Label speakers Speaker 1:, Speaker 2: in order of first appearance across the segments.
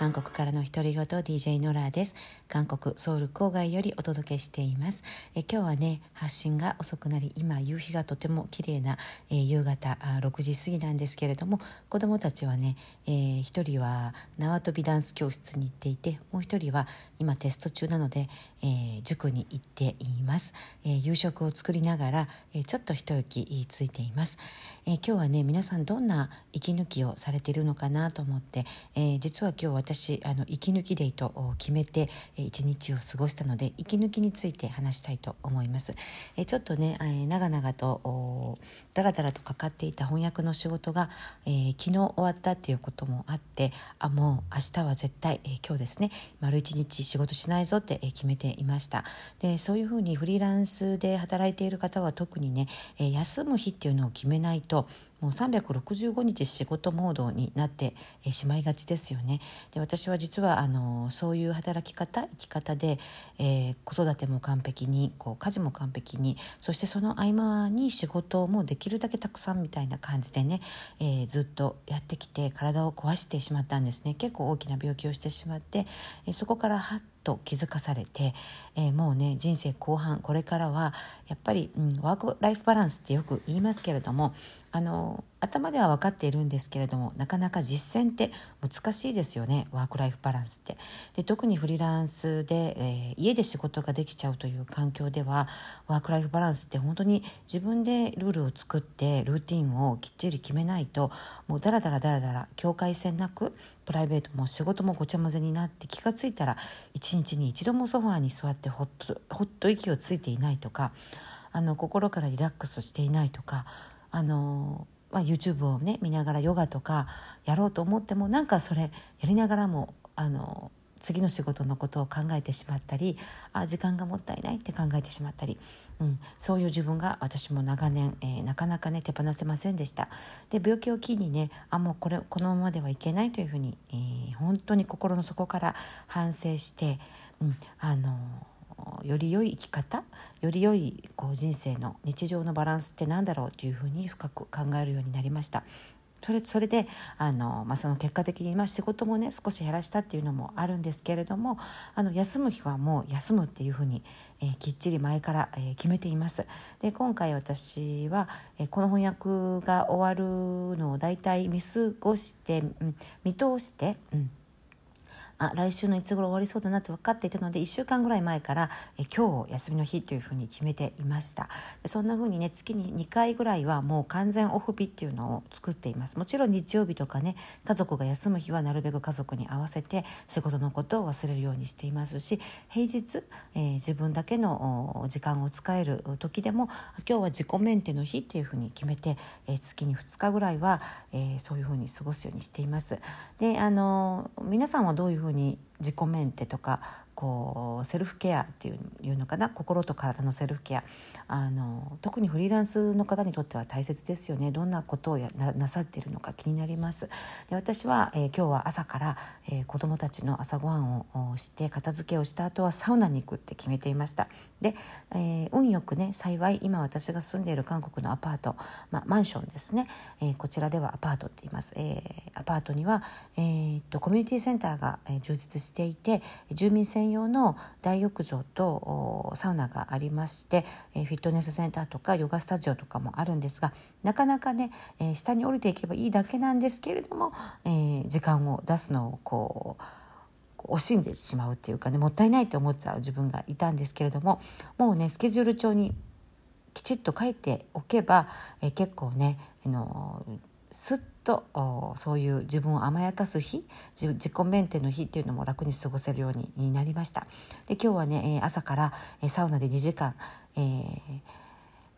Speaker 1: 韓国からの独り言 DJ ノラです。韓国ソウル郊外よりお届けしています。え今日はね発信が遅くなり今夕日がとても綺麗な、えー、夕方あ6時過ぎなんですけれども子どもたちはね、えー、1人は縄跳びダンス教室に行っていてもう1人は今テスト中なので、えー、塾に行っています、え夕食を作りながら、えちょっと一息ついています、え今日はね皆さんどんな息抜きをされているのかなと思って、え実は今日私あの息抜きデーと決めて一日を過ごしたので息抜きについて話したいと思います。えちょっとね、え長々とだらだらとかかっていた翻訳の仕事が、えー、昨日終わったっていうこともあってあもう明日は絶対、えー、今日ですね丸一日仕事しないぞって決めていましたでそういうふうにフリーランスで働いている方は特にね、え、休む日っていうのを決めないともう365日仕事モードになってしまいがちですよね。で私は実はあのそういう働き方生き方で、えー、子育ても完璧にこう家事も完璧にそしてその合間に仕事もできるだけたくさんみたいな感じでね、えー、ずっとやってきて体を壊してしまったんですね結構大きな病気をしてしまって、えー、そこからはっと気づかされて、えー、もうね人生後半これからはやっぱり、うん、ワークライフバランスってよく言いますけれどもあの頭では分かっているんですけれどもなかなか実践って難しいですよねワークライフバランスって。で特にフリーランスで、えー、家で仕事ができちゃうという環境ではワークライフバランスって本当に自分でルールを作ってルーティンをきっちり決めないともうダラダラダラダラ境界線なくプライベートも仕事もごちゃ混ぜになって気が付いたら一日に一度もソファーに座ってほっとほっと息をついていないとかあの心からリラックスしていないとかあの、まあ、YouTube をね見ながらヨガとかやろうと思ってもなんかそれやりながらもあの次の仕事のことを考えてしまったりあ時間がもったいないって考えてしまったり、うん、そういう自分が私も長年、えー、なかなかね手放せませんでした。で病気を機にねあもうこれこのままではいけないというふうに、えー、本当に心の底から反省して、うん、あのより良い生き方より良いこう人生の日常のバランスって何だろうというふうに深く考えるようになりました。それそれであの、まあ、その結果的に、まあ、仕事もね少し減らしたっていうのもあるんですけれどもあの休む日はもう休むっていうふうに、えー、きっちり前から、えー、決めています。で今回私は、えー、この翻訳が終わるのを大体見過ごして、うん、見通して、うんあ来週のいつ頃終わりそうだなって分かっていたので1週間ぐらい前からえ今日休みの日というふうに決めていました。そんなふうにね月に2回ぐらいはもう完全オフ日っていうのを作っています。もちろん日曜日とかね家族が休む日はなるべく家族に合わせて仕事のことを忘れるようにしていますし平日、えー、自分だけの時間を使える時でも今日は自己メンテの日っていうふうに決めて、えー、月に2日ぐらいは、えー、そういうふうに過ごすようにしています。であの皆さんはどういうふうに自己メンテとかこうセルフケアっていうのかな？心と体のセルフケア。あの特にフリーランスの方にとっては大切ですよね。どんなことをやななさっているのか気になります。で私は、えー、今日は朝から、えー、子どもたちの朝ごはんをして片付けをした後はサウナに行くって決めていました。で、えー、運よくね幸い今私が住んでいる韓国のアパート、まあ、マンションですね、えー、こちらではアパートって言います、えー、アパートには、えー、っとコミュニティセンターが、え、充実していて住民専用の大浴場とサウナがありまして、フィットネスセンターとかヨガスタジオとかもあるんですがなかなかね、下に降りていけばいいだけなんですけれども、え時間を出すのをこう惜しんでしまうっていうかねもったいないって思っちゃう自分がいたんですけれどももうねスケジュール帳にきちっと書いておけば、え結構ねあのすっとそういう自分を甘やかす日自己メンテの日っていうのも楽に過ごせるようになりました。で今日はね朝からサウナで2時間、えー、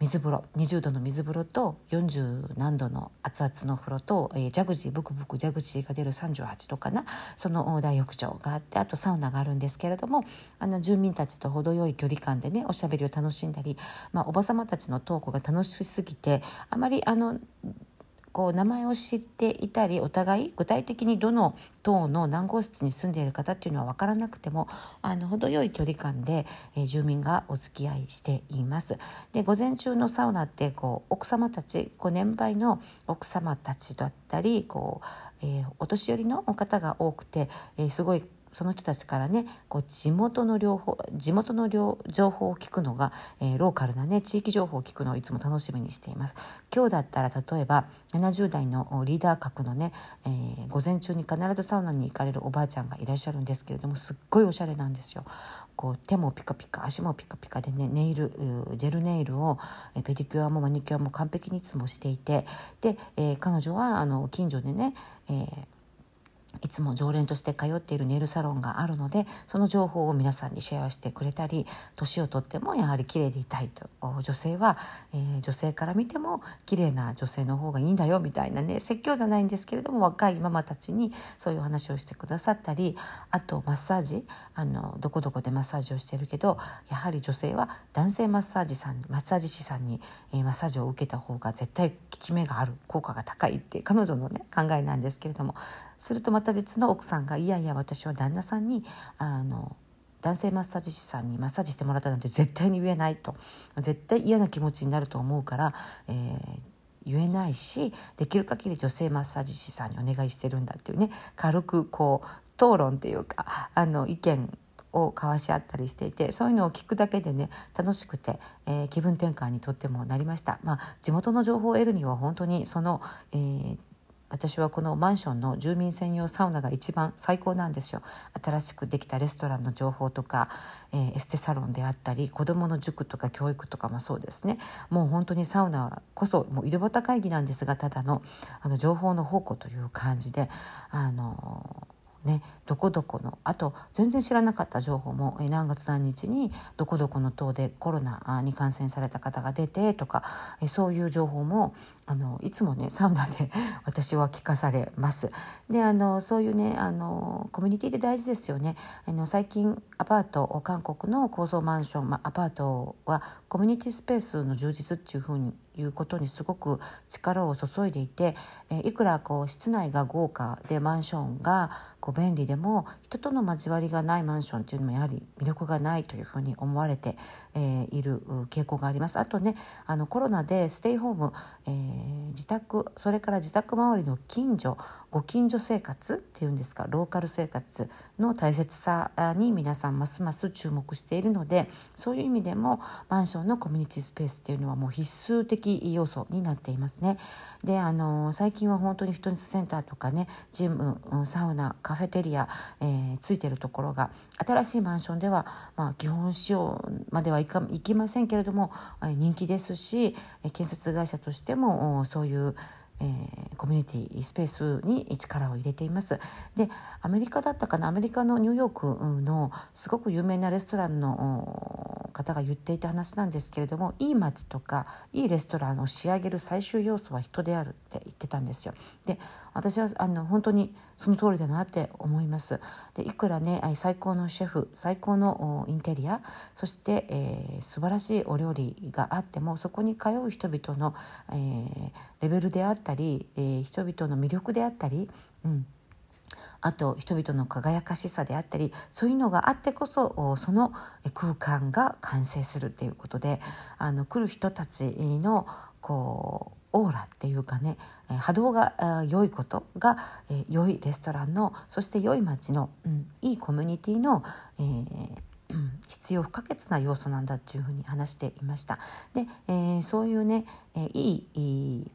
Speaker 1: 水風呂20度の水風呂と40何度の熱々の風呂と、えー、ジャグジーブクブクジャグジーが出る38度かな。その大浴場があってあとサウナがあるんですけれどもあの住民たちと程よい距離感でねおしゃべりを楽しんだり、まあ、おば様たちのトークが楽しすぎてあまりあのこう名前を知っていたりお互い具体的にどの棟の何号室に住んでいる方っていうのは分からなくてもあの程よい距離感で、えー、住民がお付き合いしています。で午前中のサウナってこう奥様たちこう年配の奥様たちだったりこう、えー、お年寄りの方が多くて、えー、すごいその人たちからねこう地元の両方地元の情報を聞くのが、えー、ローカルなね地域情報を聞くのをいつも楽しみにしています。今日だったら例えば70代のリーダー格のね、えー、午前中に必ずサウナに行かれるおばあちゃんがいらっしゃるんですけれどもすっごいおしゃれなんですよ。こう手もピカピカ足もピカピカでねネイルジェルネイルをペディキュアもマニキュアも完璧にいつもしていてで、えー、彼女はあの近所でね、えーいつも常連として通っているネイルサロンがあるのでその情報を皆さんにシェアしてくれたり年をとってもやはり綺麗でいたいと。女性は、えー、女性から見ても綺麗な女性の方がいいんだよみたいなね説教じゃないんですけれども若いママたちにそういう話をしてくださったりあとマッサージ。あのどこどこでマッサージをしてるけどやはり女性は男性マッサージさんマッサージ師さんに、えー、マッサージを受けた方が絶対効き目がある効果が高いって彼女のね考えなんですけれどもするとまた別の奥さんが「いやいや私は旦那さんにあの男性マッサージ師さんにマッサージしてもらったなんて絶対に言えないと絶対嫌な気持ちになると思うから、えー、言えないしできる限り女性マッサージ師さんにお願いしてるんだっていうね軽くこう討論っていうかあの意見を交わし合ったりしていてそういうのを聞くだけでね楽しくて、えー、気分転換にとってもなりました。まあ、地元の情報を得るには本当にその、えー私はこのマンションの住民専用サウナが一番最高なんですよ。新しくできたレストランの情報とか、えー、エステサロンであったり子どもの塾とか教育とかもそうですね。もう本当にサウナこそもう井戸端会議なんですがただのあの情報の宝庫という感じであのね、どこどこのあと全然知らなかった情報も何月何日にどこどこの島でコロナに感染された方が出てとかそういう情報もあのいつもねサウナで 私は聞かされます。であのそういうねあのコミュニティで大事ですよね。あの最近アパート韓国の高層マンション、まあアパートはコミュニティスペースの充実っていうふうにいうことにすごく力を注いでいて、えいくらこう室内が豪華でマンションがこう便利でも人との交わりがないマンションっていうのもやはり魅力がないというふうに思われて、えいる傾向があります。あとねあのコロナでステイホーム、えー、自宅それから自宅周りの近所ご近所生活っていうんですかローカル生活の大切さに皆さんますます注目しているのでそういう意味でもマンションのコミュニティスペースっていうのはもう必須的要素になっていますね。であの最近は本当にフィットネスセンターとかねジムサウナカフェテリア、えー、ついてるところが新しいマンションでは、まあ、基本使用まではいかいきませんけれども人気ですし建設会社としてもそういうえー、コミュニティスペースに力を入れています。でアメリカだったかなアメリカのニューヨークのすごく有名なレストランの方が言っていた話なんですけれどもいい街とかいいレストランを仕上げる最終要素は人であるって言ってたんですよ。で私はあの本当にその通りだなって思います。でいくらね最高のシェフ最高のインテリアそして、えー、素晴らしいお料理があってもそこに通う人々の、えー、レベルであったり、えー、人々の魅力であったり、うん、あと人々の輝かしさであったりそういうのがあってこそその空間が完成するっていうことであの来る人たちのこうオーラっていうかね波動が良いことが良いレストランのそして良い街の、うん、いいコミュニティの、えー必要不可欠な要素なんだというふうに話していました。で、えー、そういうね、えー、いい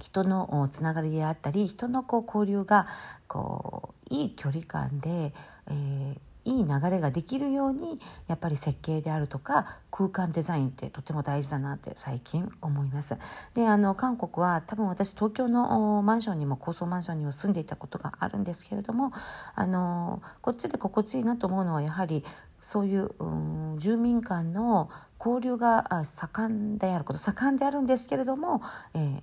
Speaker 1: 人のつながりであったり人のこう交流がこういい距離感で、えー、いい流れができるようにやっぱり設計であるとか空間デザインってとても大事だなって最近思います。であの韓国は多分私東京のマンションにも高層マンションにも住んでいたことがあるんですけれどもあのこっちで心地いいなと思うのはやはりそういう、うん、住民間の交流が盛んであること盛んであるんですけれども、えー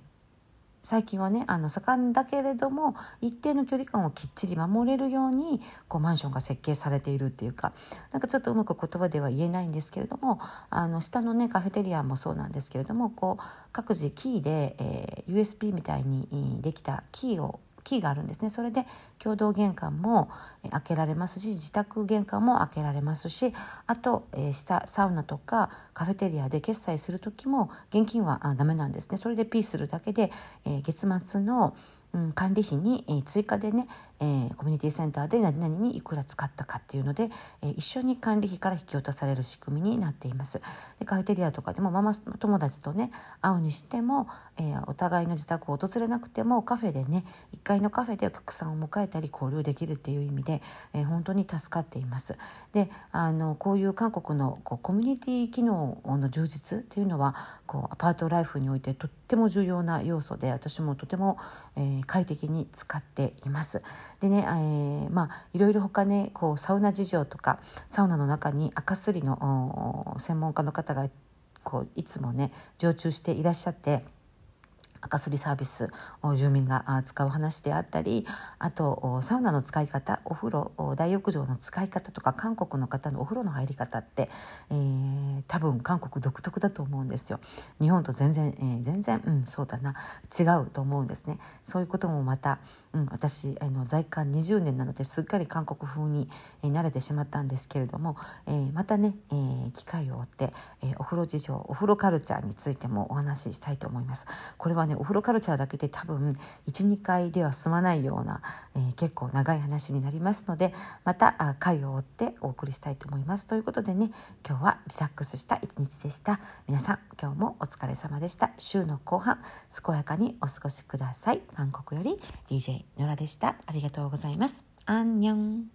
Speaker 1: 最近はねあの盛んだけれども一定の距離感をきっちり守れるようにこうマンションが設計されているっていうかなんかちょっとうまく言葉では言えないんですけれどもあの下のねカフェテリアもそうなんですけれどもこう各自キーで、えー、USB みたいにできたキーをキーがあるんですね。それで共同玄関も開けられますし自宅玄関も開けられますしあと、え、下サウナとかカフェテリアで決済する時も現金はダメなんですね。それでピーするだけで、え、月末のうん、管理費に、えー、追加でね、えー、コミュニティセンターで何々にいくら使ったかっていうので、えー、一緒に管理費から引き落とされる仕組みになっています。でカフェテリアとかでもママ友達とね会うにしても、えー、お互いの自宅を訪れなくてもカフェでね1階のカフェでお客さんを迎えたり交流できるっていう意味で、えー、本当に助かっています。であのこういう韓国のこうコミュニティ機能の充実っていうのはこうアパートライフにおいてとってても重要な要素で私もとても、えー、快適に使っています。でね、えー、まあいろいろ他ねこうサウナ事情とかサウナの中に赤すりの専門家の方がこういつもね常駐していらっしゃって赤すりサービスを住民が使う話であったりあとサウナの使い方お風呂大浴場の使い方とか韓国の方のお風呂の入り方って、えー、多分韓国独特だと思うんですよ。日本と全然、えー、全然、うん、そうだな違うと思うんですね。そういうこともまた、うん、私あの在韓20年なのですっかり韓国風に、え、慣れてしまったんですけれども、えー、またね、えー、機会を追って、えー、お風呂事情お風呂カルチャーについてもお話ししたいと思います。これはねお風呂カルチャーだけで多分12回では済まないような、えー、結構長い話になりますのでまた回を追ってお送りしたいと思います。ということでね今日はリラックスした一日でした。皆さん今日もお疲れ様でした。週の後半健やかにお過ごしください。韓国より DJ ノラでした。ありがとうございます。アンニョン